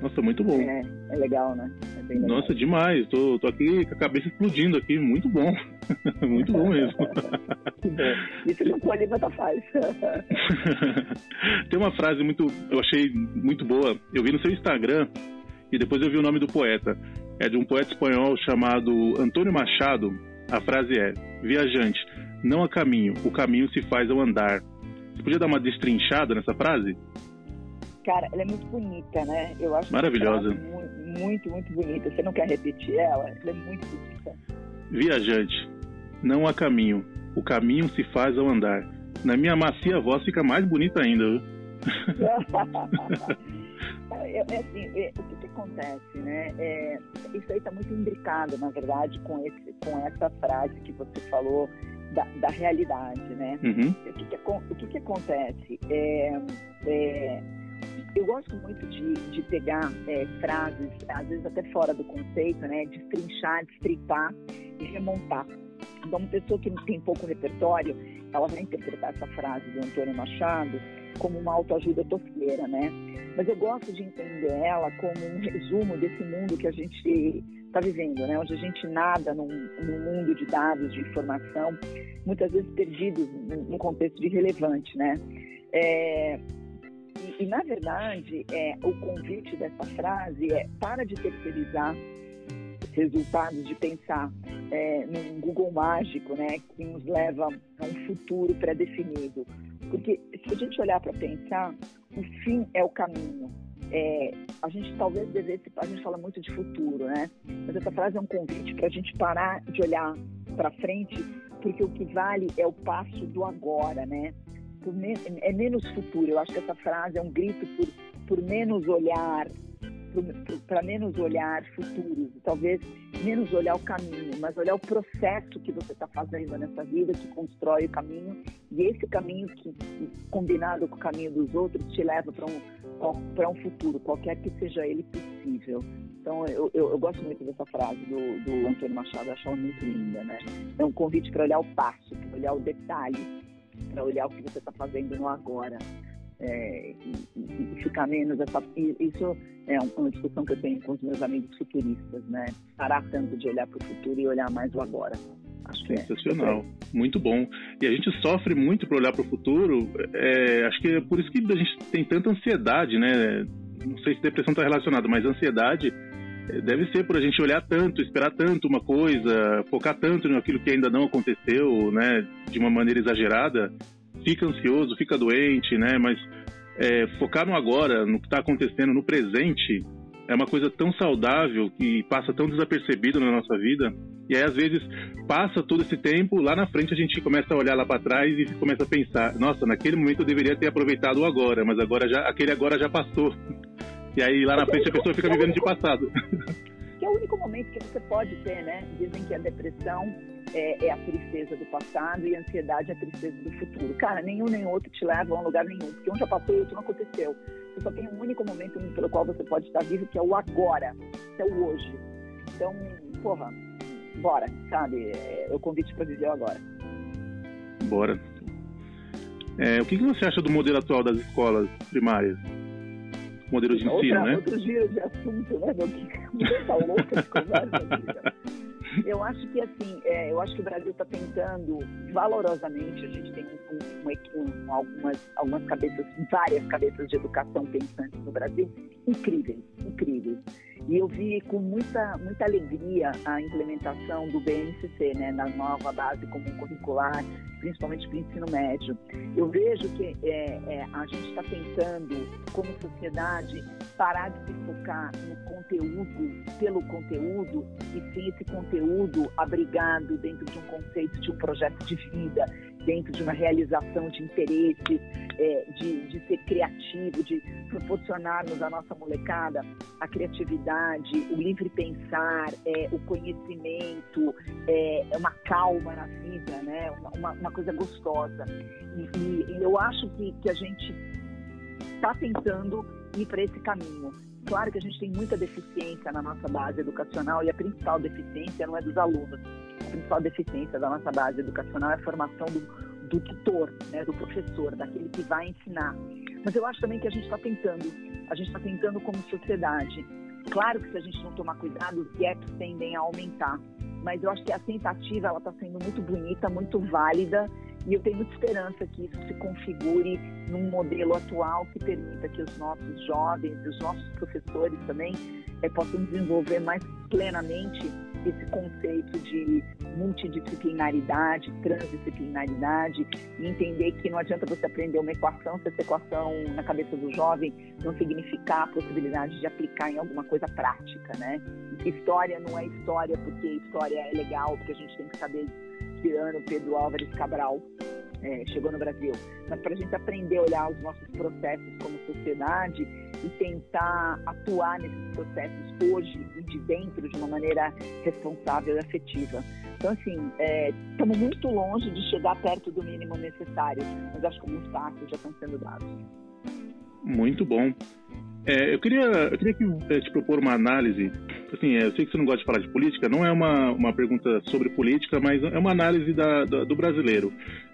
Nossa, muito bom. É, é legal, né? É legal. Nossa, demais. Tô, tô aqui com a cabeça explodindo aqui. Muito bom. muito bom mesmo. bom. Isso que o Polímata faz. Tem uma frase muito, eu achei muito boa. Eu vi no seu Instagram e depois eu vi o nome do poeta. É de um poeta espanhol chamado Antônio Machado. A frase é: Viajante, não há caminho, o caminho se faz ao andar. Você podia dar uma destrinchada nessa frase? Cara, ela é muito bonita, né? Eu acho Maravilhosa. Muito, muito, muito bonita. Você não quer repetir ela? Ela é muito bonita. Viajante, não há caminho. O caminho se faz ao andar. Na minha macia voz fica mais bonita ainda, viu? é, é assim, é, o que, que, acontece, né? É, isso aí está muito imbricado, na verdade, com, esse, com essa frase que você falou da, da realidade, né? Uhum. O, que, que, o que, que acontece? É, é, eu gosto muito de, de pegar é, frases, às vezes até fora do conceito, né? Destrinchar, destripar e remontar. Então, uma pessoa que tem pouco repertório, ela vai interpretar essa frase do Antônio Machado como uma autoajuda tosqueira, né? Mas eu gosto de entender ela como um resumo desse mundo que a gente está vivendo, né? Onde a gente nada num, num, mundo de dados, de informação, muitas vezes perdidos num contexto de relevante, né? É, e, e, na verdade, é, o convite dessa frase é para de terceirizar resultados de pensar é, num Google mágico, né? Que nos leva a um futuro pré-definido. Porque se a gente olhar para pensar, o fim é o caminho é, a gente talvez devesse, a gente fala muito de futuro, né? Mas essa frase é um convite para a gente parar de olhar para frente, porque o que vale é o passo do agora, né? é menos futuro. Eu acho que essa frase é um grito por, por menos olhar para menos olhar futuros, talvez menos olhar o caminho, mas olhar o processo que você está fazendo nessa vida, que constrói o caminho, e esse caminho que, combinado com o caminho dos outros, te leva para um, um futuro, qualquer que seja ele possível. Então, eu, eu, eu gosto muito dessa frase do, do Antônio Machado, acho ela muito linda, né? É um convite para olhar o passo, para olhar o detalhe, para olhar o que você está fazendo no agora é, e, e, ficar menos essa. Isso é uma discussão que eu tenho com os meus amigos futuristas, né? Parar tanto de olhar para o futuro e olhar mais o agora. Acho é. Sensacional, é. muito bom. E a gente sofre muito para olhar para o futuro. É, acho que é por isso que a gente tem tanta ansiedade, né? Não sei se depressão está relacionada, mas ansiedade é, deve ser por a gente olhar tanto, esperar tanto uma coisa, focar tanto naquilo que ainda não aconteceu, né? De uma maneira exagerada fica ansioso, fica doente, né? Mas é, focar no agora, no que está acontecendo no presente, é uma coisa tão saudável que passa tão desapercebido na nossa vida. E aí, às vezes, passa todo esse tempo, lá na frente a gente começa a olhar lá para trás e começa a pensar: nossa, naquele momento eu deveria ter aproveitado o agora, mas agora já, aquele agora já passou. E aí, lá na frente, a pessoa fica vivendo de passado. Que é o único momento que você pode ter, né? Dizem que a depressão é, é, a tristeza do passado e a ansiedade é a tristeza do futuro. Cara, nenhum nem outro te leva a um lugar nenhum, porque um já passou e outro não aconteceu. Você só tem um único momento pelo qual você pode estar vivo, que é o agora, que é o hoje. Então, porra, bora, sabe? É o convite para viver agora. Bora. É, o que, que você acha do modelo atual das escolas primárias? Modelo de ensino, Outra, né? Outro dia de assunto, né? Você tá louca de conversa, eu acho que assim, é, eu acho que o Brasil está tentando valorosamente, a gente tem um, um, um, algumas, algumas cabeças, várias cabeças de educação pensantes no Brasil, incríveis, incríveis. E eu vi com muita, muita alegria a implementação do BNCC, né, na nova base comum curricular, principalmente para o ensino médio. Eu vejo que é, é, a gente está tentando, como sociedade, parar de se focar no conteúdo pelo conteúdo, e sim esse conteúdo abrigado dentro de um conceito de um projeto de vida, dentro de uma realização de interesses, é, de, de ser criativo, de proporcionarmos à nossa molecada a criatividade, o livre pensar, é, o conhecimento, é, é uma calma na vida, né? uma, uma coisa gostosa. E, e, e eu acho que, que a gente está tentando ir para esse caminho. Claro que a gente tem muita deficiência na nossa base educacional e a principal deficiência não é dos alunos. A principal deficiência da nossa base educacional é a formação do, do tutor, né, do professor, daquele que vai ensinar. Mas eu acho também que a gente está tentando, a gente está tentando como sociedade. Claro que se a gente não tomar cuidado, os gaps tendem a aumentar. Mas eu acho que a tentativa ela está sendo muito bonita, muito válida e eu tenho muita esperança que isso se configure num modelo atual que permita que os nossos jovens os nossos professores também é, possam desenvolver mais plenamente esse conceito de multidisciplinaridade, transdisciplinaridade, e entender que não adianta você aprender uma equação se essa equação na cabeça do jovem não significar a possibilidade de aplicar em alguma coisa prática, né? História não é história porque história é legal, porque a gente tem que saber Cipriano Pedro Álvares Cabral é, chegou no Brasil, mas para a gente aprender a olhar os nossos processos como sociedade e tentar atuar nesses processos hoje e de dentro de uma maneira responsável e afetiva. Então, assim, estamos é, muito longe de chegar perto do mínimo necessário, mas acho que alguns passos já estão sendo dados. Muito bom. É, eu queria, eu queria é, te propor uma análise. Assim, é, eu sei que você não gosta de falar de política, não é uma, uma pergunta sobre política, mas é uma análise da, da, do brasileiro.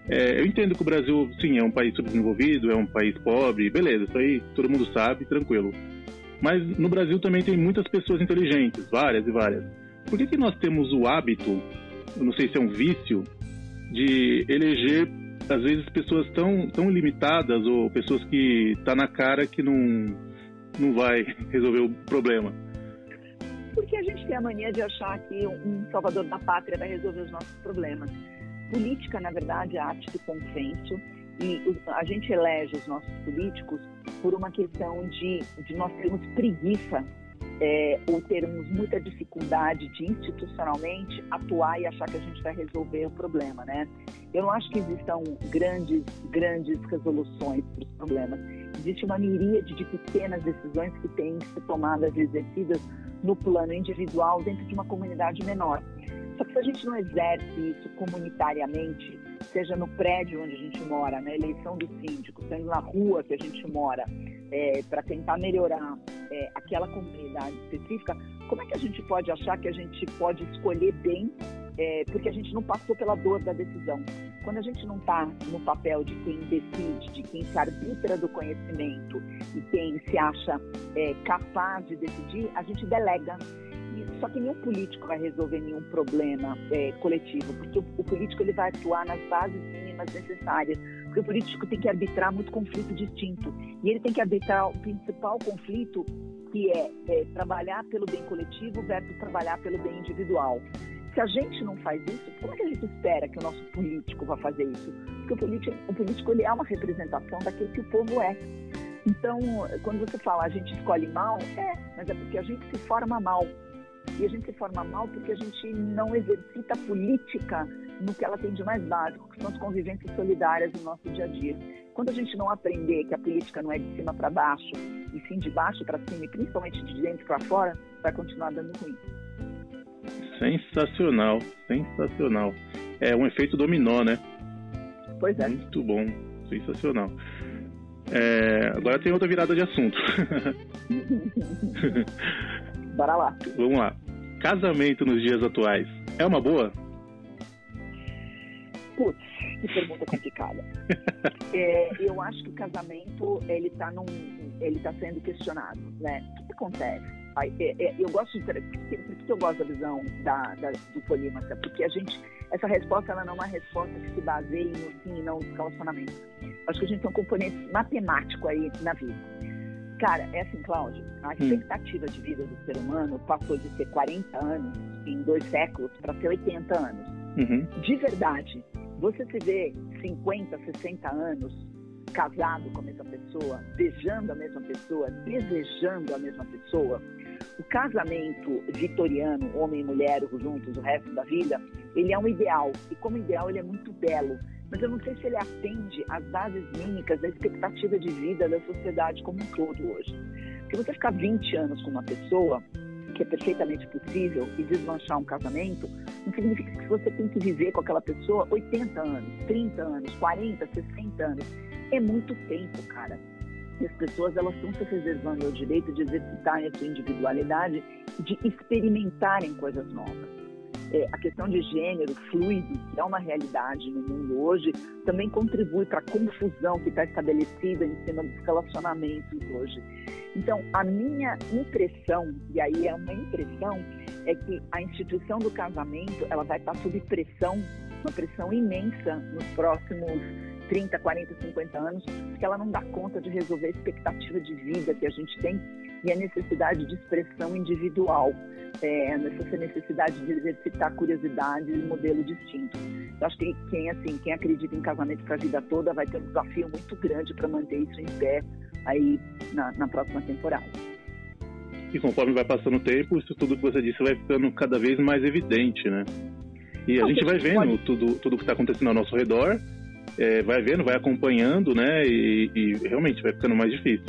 É, eu entendo que o Brasil, sim, é um país subdesenvolvido, é um país pobre, beleza, isso aí todo mundo sabe, tranquilo. Mas no Brasil também tem muitas pessoas inteligentes, várias e várias. Por que, que nós temos o hábito, eu não sei se é um vício, de eleger às vezes pessoas tão, tão limitadas ou pessoas que tá na cara que não não vai resolver o problema? Porque a gente tem a mania de achar que um salvador da pátria vai resolver os nossos problemas. Política, na verdade, é arte do consenso e a gente elege os nossos políticos por uma questão de, de nós termos preguiça é, ou termos muita dificuldade de institucionalmente atuar e achar que a gente vai resolver o problema, né? Eu não acho que existam grandes, grandes resoluções para os problemas existe uma miríade de pequenas decisões que têm que ser tomadas e exercidas no plano individual dentro de uma comunidade menor. Só que se a gente não exerce isso comunitariamente, seja no prédio onde a gente mora, na eleição do síndico, sendo na rua que a gente mora, é, para tentar melhorar é, aquela comunidade específica, como é que a gente pode achar que a gente pode escolher bem é, porque a gente não passou pela dor da decisão. Quando a gente não está no papel de quem decide, de quem se arbitra do conhecimento e quem se acha é, capaz de decidir, a gente delega. Só que nenhum político vai resolver nenhum problema é, coletivo, porque o, o, político ele vai atuar nas bases mínimas necessárias, porque o político tem que arbitrar muito conflito distinto e ele tem que arbitrar o principal conflito que é, é trabalhar pelo bem coletivo versus trabalhar pelo bem individual. Se a gente não faz isso, como é que a gente espera que o nosso político vá fazer isso? Porque o político, o político ele é uma representação daquilo que o povo é. Então, quando você fala a gente escolhe mal, é, mas é porque a gente se forma mal. E a gente se forma mal porque a gente não exercita a política no que ela tem de mais básico, que são as convivências solidárias no nosso dia a dia. Quando a gente não aprender que a política não é de cima para baixo, e sim de baixo para cima, e principalmente de dentro para fora, vai continuar dando ruim. Sensacional, sensacional. É um efeito dominó, né? Pois é. Muito bom, sensacional. É, agora tem outra virada de assunto. Bora lá. Vamos lá. Casamento nos dias atuais é uma boa? Putz, que pergunta complicada. É, eu acho que o casamento ele está ele está sendo questionado, né? O que, que acontece? É, é, eu gosto de, por que eu gosto da visão da, da, do polímata? Porque a gente, essa resposta ela não é uma resposta que se baseia no sim e não nos relacionamentos. Acho que a gente tem um componente matemático aí na vida. Cara, é assim, Cláudio, a hum. expectativa de vida do ser humano passou de ser 40 anos em dois séculos para ser 80 anos. Uhum. De verdade, você se vê 50, 60 anos casado com a mesma pessoa, beijando a mesma pessoa, desejando a mesma pessoa. O casamento vitoriano, homem e mulher juntos o resto da vida, ele é um ideal. E como ideal, ele é muito belo. Mas eu não sei se ele atende às bases mínicas da expectativa de vida da sociedade como um todo hoje. Porque você ficar 20 anos com uma pessoa, que é perfeitamente possível, e desmanchar um casamento, não significa que você tem que viver com aquela pessoa 80 anos, 30 anos, 40, 60 anos. É muito tempo, cara. E as pessoas elas estão se reservando o direito de exercitarem a sua individualidade, de experimentarem coisas novas. É, a questão de gênero fluido, que é uma realidade no mundo hoje, também contribui para a confusão que está estabelecida em cima dos relacionamentos hoje. Então, a minha impressão, e aí é uma impressão, é que a instituição do casamento ela vai estar sob pressão, uma pressão imensa nos próximos 30, 40, 50 anos, porque ela não dá conta de resolver a expectativa de vida que a gente tem e a necessidade de expressão individual, é, essa necessidade de exercitar curiosidade e modelo distinto. Eu acho que quem assim, quem acredita em casamento para a vida toda vai ter um desafio muito grande para manter isso em pé aí na, na próxima temporada. E conforme vai passando o tempo, isso tudo que você disse vai ficando cada vez mais evidente, né? E a gente vai vendo pode... tudo, tudo que está acontecendo ao nosso redor, é, vai vendo, vai acompanhando, né? E, e, realmente vai ficando mais difícil.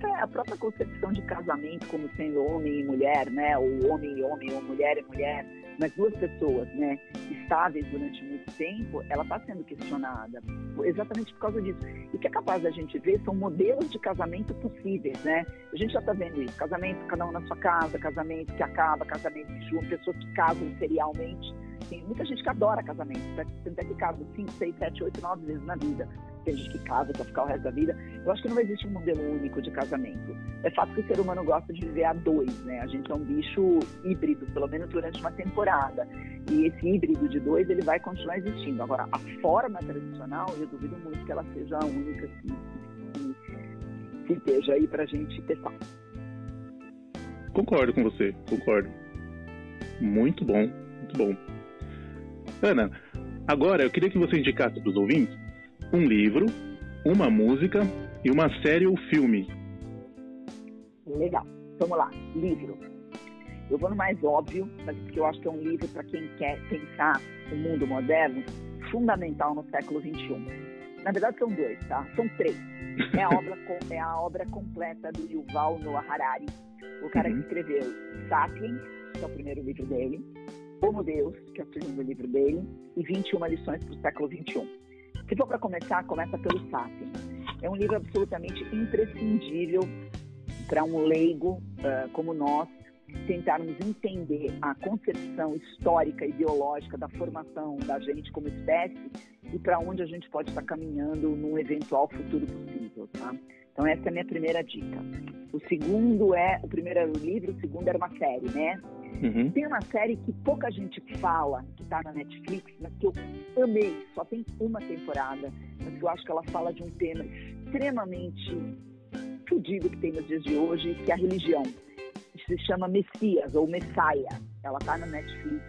É, a própria concepção de casamento como sendo homem e mulher, né? Ou homem e homem, ou mulher e mulher, mas duas pessoas, né, estáveis durante muito tempo, ela está sendo questionada exatamente por causa disso. E o que é capaz da gente ver são modelos de casamento possíveis, né? A gente já está vendo isso, casamento cada um na sua casa, casamento que acaba, casamento que junta, pessoas que casam serialmente. Tem muita gente que adora casamento, tem até que casa 5, 6, 7, 8, 9 vezes na vida tem gente que casa para ficar o resto da vida. Eu acho que não existe um modelo único de casamento. É fato que o ser humano gosta de viver a dois, né? A gente é um bicho híbrido, pelo menos durante uma temporada. E esse híbrido de dois, ele vai continuar existindo. Agora, a forma tradicional, eu duvido muito que ela seja a única que, que, que esteja aí para a gente testar. Concordo com você, concordo. Muito bom, muito bom. Ana, agora eu queria que você indicasse para os ouvintes um livro, uma música e uma série ou filme. Legal. Vamos lá. Livro. Eu vou no mais óbvio, porque eu acho que é um livro para quem quer pensar o mundo moderno, fundamental no século XXI. Na verdade, são dois, tá? São três. É a obra, é a obra completa do Yuval Noah Harari, o cara uhum. que escreveu Sapiens, que é o primeiro livro dele, Homo Deus, que é o segundo livro dele, e 21 lições para o século XXI. Se for para começar, começa pelo Sapiens. É um livro absolutamente imprescindível para um leigo uh, como nós tentarmos entender a concepção histórica e biológica da formação da gente como espécie e para onde a gente pode estar caminhando num eventual futuro possível, tá? Então essa é a minha primeira dica. O segundo é, o primeiro era o livro, o segundo era uma série, né? Uhum. Tem uma série que pouca gente fala, que está na Netflix, mas que eu amei. Só tem uma temporada, mas que eu acho que ela fala de um tema extremamente fudido que tem nos dias de hoje, que é a religião. Se chama Messias ou Messiah. Ela está na Netflix.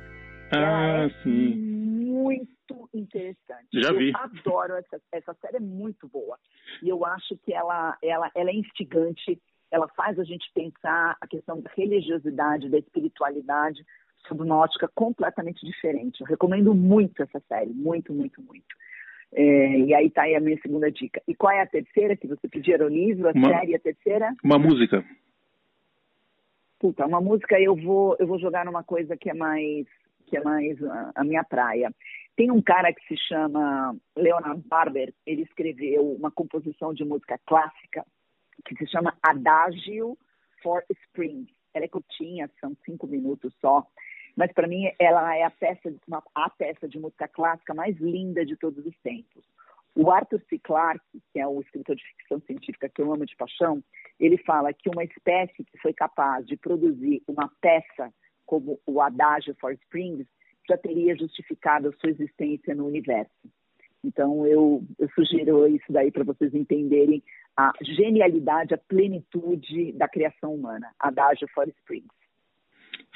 Ah, é sim. Muito interessante. Já vi. Eu adoro essa, essa série, é muito boa. E eu acho que ela, ela, ela é instigante ela faz a gente pensar a questão da religiosidade, da espiritualidade, sob uma ótica completamente diferente. Eu recomendo muito essa série, muito, muito, muito. É, e aí tá aí a minha segunda dica. E qual é a terceira que você pediu? o livro, a uma, série, a terceira? Uma música. Puta, uma música eu vou eu vou jogar numa coisa que é mais que é mais a, a minha praia. Tem um cara que se chama Leonard Barber, ele escreveu uma composição de música clássica que se chama Adagio for Spring. Ela é curtinha, são cinco minutos só. mas para mim ela é a peça, uma, a peça de música clássica mais linda de todos os tempos. O Arthur C. Clarke, que é o escritor de ficção científica que eu amo de paixão, ele fala que uma espécie que foi capaz de produzir uma peça como o Adagio for Springs já teria justificado a sua existência no universo. Então, eu, eu sugiro isso daí para vocês entenderem a genialidade, a plenitude da criação humana. Adagio for Springs.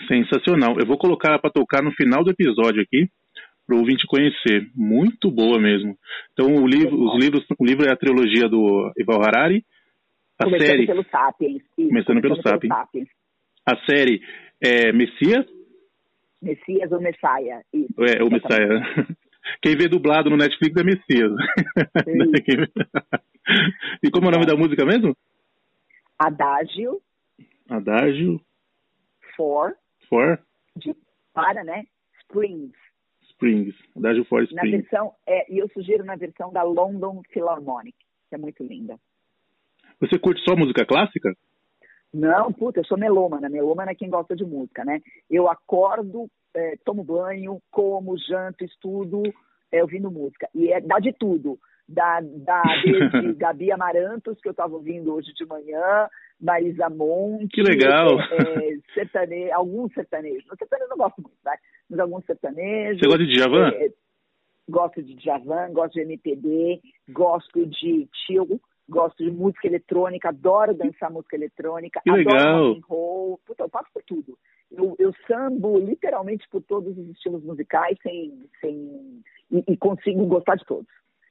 Sensacional. Eu vou colocar para tocar no final do episódio aqui, para o ouvinte conhecer. Muito boa mesmo. Então, o livro, os livros, o livro é a trilogia do Ival Harari. A começando série. Pelo Sapiens, isso, começando, começando pelo, pelo Sapiens. Sapiens. A série é Messias. Messias ou Messiah. Isso, é, o Messiah. Quem vê dublado no Netflix é Messias. e como é o nome da música mesmo? Adágio. Adágio. For. For. De, para, né? Springs. Springs. Adágio for Springs. Na versão, é, e eu sugiro na versão da London Philharmonic, que é muito linda. Você curte só música clássica? Não, puta, eu sou melômana. Melômana é quem gosta de música, né? Eu acordo, é, tomo banho, como, janto, estudo, é, ouvindo música. E é, dá de tudo. Dá, dá desde Gabi Amarantos, que eu estava ouvindo hoje de manhã, Marisa Monte. Que legal! É, sertane... alguns sertanejos. Sertanejo eu não gosto muito, tá? Mas alguns sertanejos. Você gosta de Djavan? É, gosto de Djavan, gosto de MPB, gosto de chill gosto de música eletrônica, adoro dançar música eletrônica, que adoro legal. rock and roll, Puta, eu passo por tudo. Eu, eu sambo literalmente por todos os estilos musicais sem, sem, e, e consigo gostar de todos.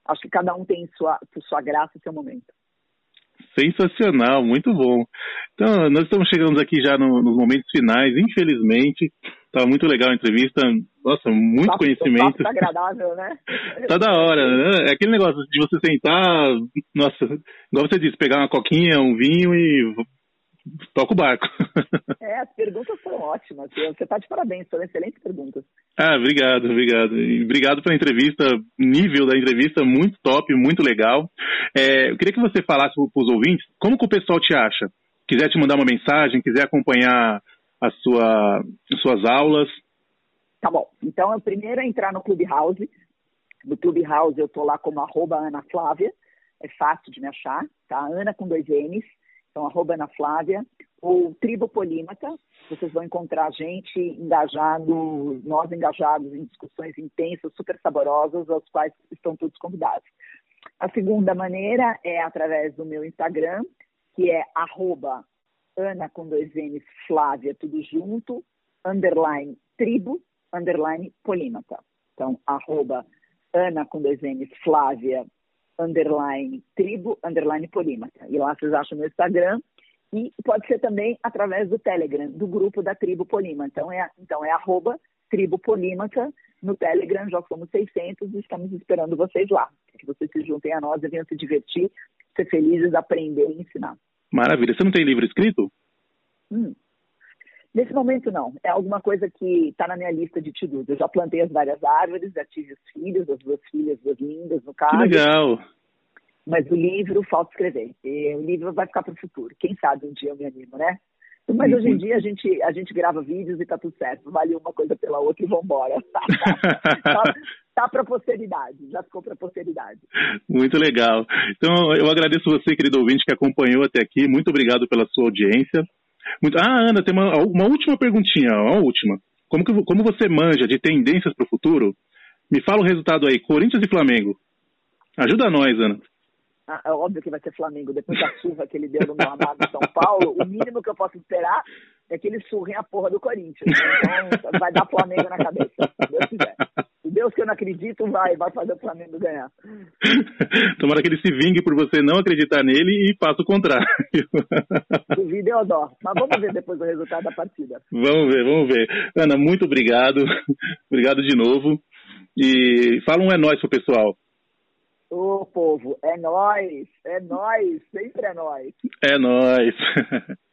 Acho que cada um tem sua, sua graça e seu momento. Sensacional, muito bom. Então, nós estamos chegando aqui já no, nos momentos finais, infelizmente. Estava muito legal a entrevista. Nossa, muito papo, conhecimento. Tá agradável, né? tá da hora, né? É aquele negócio de você sentar, nossa, igual você disse, pegar uma coquinha, um vinho e toca o barco. É, as perguntas foram ótimas. Você está de parabéns, foram excelentes perguntas. Ah, obrigado, obrigado. E obrigado pela entrevista, nível da entrevista muito top, muito legal. É, eu queria que você falasse para os ouvintes como que o pessoal te acha. Quiser te mandar uma mensagem, quiser acompanhar a sua, as suas aulas. Tá bom. Então, o primeiro é entrar no Clubhouse. No Clubhouse eu estou lá como arroba Ana Flávia. É fácil de me achar, tá? Ana com dois N's. Então, arroba Ana Flávia. Ou Tribo Polímata. Vocês vão encontrar gente engajado, nós engajados em discussões intensas, super saborosas, aos quais estão todos convidados. A segunda maneira é através do meu Instagram, que é arroba Ana com dois N's, Flávia, tudo junto, underline tribo, underline polímata. Então, arroba Ana com dois N's, Flávia, underline tribo, underline polímata. E lá vocês acham meu Instagram. E pode ser também através do Telegram, do grupo da Tribo Polímata. Então, é, então, é arroba Tribo Polímata. No Telegram já somos 600 e estamos esperando vocês lá. Que vocês se juntem a nós e venham se divertir, ser felizes, aprender e ensinar. Maravilha. Você não tem livro escrito? Hum. Nesse momento, não. É alguma coisa que está na minha lista de to Eu já plantei as várias árvores, já tive os filhos, as duas filhas, duas lindas, no caso. Que legal! Mas o livro falta escrever. E o livro vai ficar para o futuro. Quem sabe um dia eu me animo, né? Mas uhum. hoje em dia a gente, a gente grava vídeos e tá tudo certo. Vale uma coisa pela outra e vambora. tá, tá para posteridade, já ficou para posteridade. Muito legal. Então eu agradeço você, querido ouvinte, que acompanhou até aqui. Muito obrigado pela sua audiência. Muito... Ah, Ana, tem uma, uma última perguntinha, uma última. Como, que, como você manja de tendências para o futuro? Me fala o resultado aí, Corinthians e Flamengo. Ajuda nós, Ana. Ah, é óbvio que vai ser Flamengo. Depois da surra que ele deu no meu amado São Paulo, o mínimo que eu posso esperar é que ele surrem a porra do Corinthians. Então vai dar Flamengo na cabeça, se Deus quiser. O Deus que eu não acredito vai, vai fazer o Flamengo ganhar. Tomara que ele se vingue por você não acreditar nele e faça o contrário. Duvido eu dó. Mas vamos ver depois o resultado da partida. Vamos ver, vamos ver. Ana, muito obrigado. Obrigado de novo. E fala um é nós pro pessoal. Ô, povo, é nós, é nós, sempre é nós. É nós.